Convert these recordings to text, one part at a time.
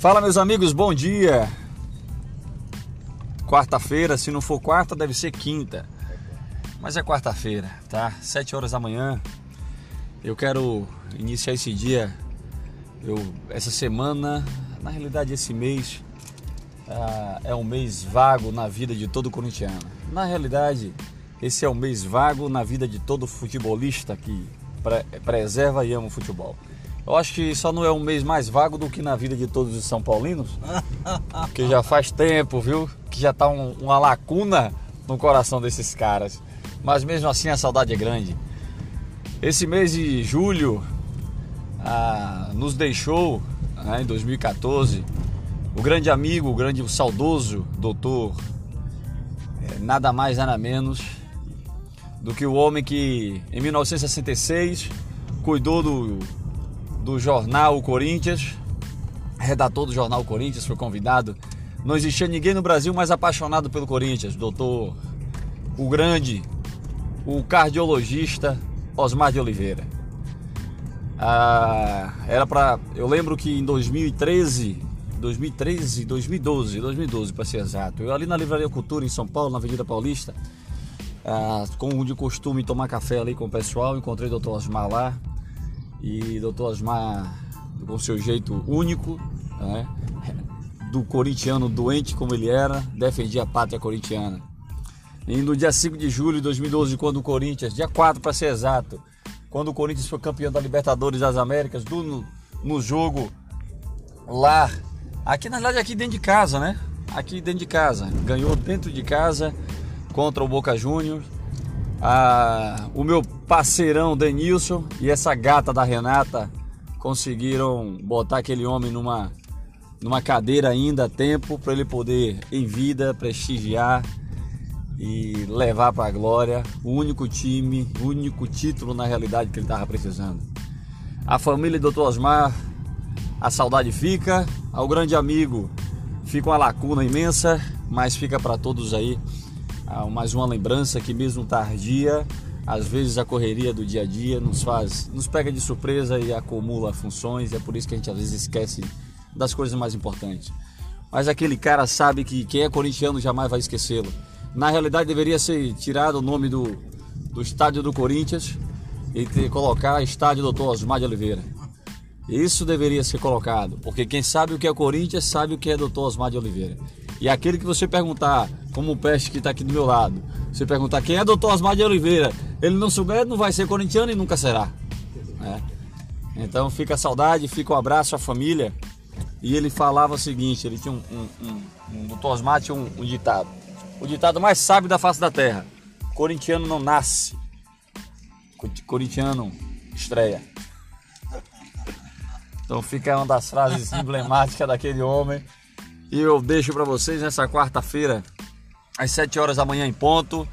Fala meus amigos, bom dia. Quarta-feira, se não for quarta, deve ser quinta. Mas é quarta-feira, tá? Sete horas da manhã. Eu quero iniciar esse dia, eu, essa semana, na realidade esse mês ah, é um mês vago na vida de todo corintiano. Na realidade, esse é um mês vago na vida de todo futebolista que pre preserva e ama o futebol. Eu acho que só não é um mês mais vago do que na vida de todos os São Paulinos, que já faz tempo, viu? Que já tá um, uma lacuna no coração desses caras. Mas mesmo assim a saudade é grande. Esse mês de julho ah, nos deixou, né, em 2014, o grande amigo, o grande o saudoso doutor, é, nada mais nada menos do que o homem que em 1966 cuidou do do jornal Corinthians, redator do jornal Corinthians, foi convidado. Não existia ninguém no Brasil mais apaixonado pelo Corinthians, doutor, o grande, o cardiologista Osmar de Oliveira. Ah, era para, eu lembro que em 2013, 2013, 2012, 2012 para ser exato, eu ali na Livraria Cultura em São Paulo, na Avenida Paulista, ah, como de costume tomar café ali com o pessoal, encontrei o doutor Osmar lá, e Dr. Osmar, com seu jeito único, né, do corintiano doente como ele era, defendia a pátria corintiana. E no dia 5 de julho de 2012, quando o Corinthians, dia 4 para ser exato, quando o Corinthians foi campeão da Libertadores das Américas, do, no, no jogo lá, aqui na verdade aqui dentro de casa, né? Aqui dentro de casa, ganhou dentro de casa contra o Boca Juniors o meu parceirão Denilson e essa gata da Renata conseguiram botar aquele homem numa, numa cadeira ainda a tempo para ele poder, em vida, prestigiar e levar para a glória o único time, o único título na realidade que ele estava precisando. A família do Dr. Osmar, a saudade fica, ao grande amigo fica uma lacuna imensa, mas fica para todos aí mais uma lembrança que mesmo tardia, às vezes a correria do dia a dia nos faz, nos pega de surpresa e acumula funções, e é por isso que a gente às vezes esquece das coisas mais importantes. Mas aquele cara sabe que quem é corintiano jamais vai esquecê-lo. Na realidade deveria ser tirado o nome do, do estádio do Corinthians e ter, colocar estádio Doutor Osmar de Oliveira. Isso deveria ser colocado, porque quem sabe o que é Corinthians sabe o que é Doutor Osmar de Oliveira. E aquele que você perguntar, como o Peste que está aqui do meu lado, você perguntar quem é doutor Osmar de Oliveira, ele não souber, não vai ser corintiano e nunca será. Né? Então fica a saudade, fica o um abraço à família. E ele falava o seguinte, ele tinha um, um, um, um doutor Osmar tinha um, um ditado. O ditado mais sábio da face da terra. Corintiano não nasce. Corintiano estreia. Então fica uma das frases emblemáticas daquele homem. E eu deixo para vocês nessa quarta-feira, às 7 horas da manhã em ponto,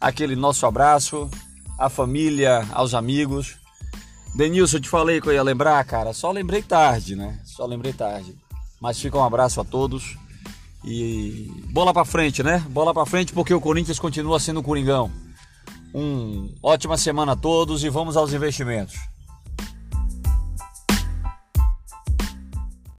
aquele nosso abraço, à família, aos amigos. Denilson, eu te falei que eu ia lembrar, cara, só lembrei tarde, né? Só lembrei tarde. Mas fica um abraço a todos. E bola para frente, né? Bola para frente porque o Corinthians continua sendo o Coringão. Um ótima semana a todos e vamos aos investimentos.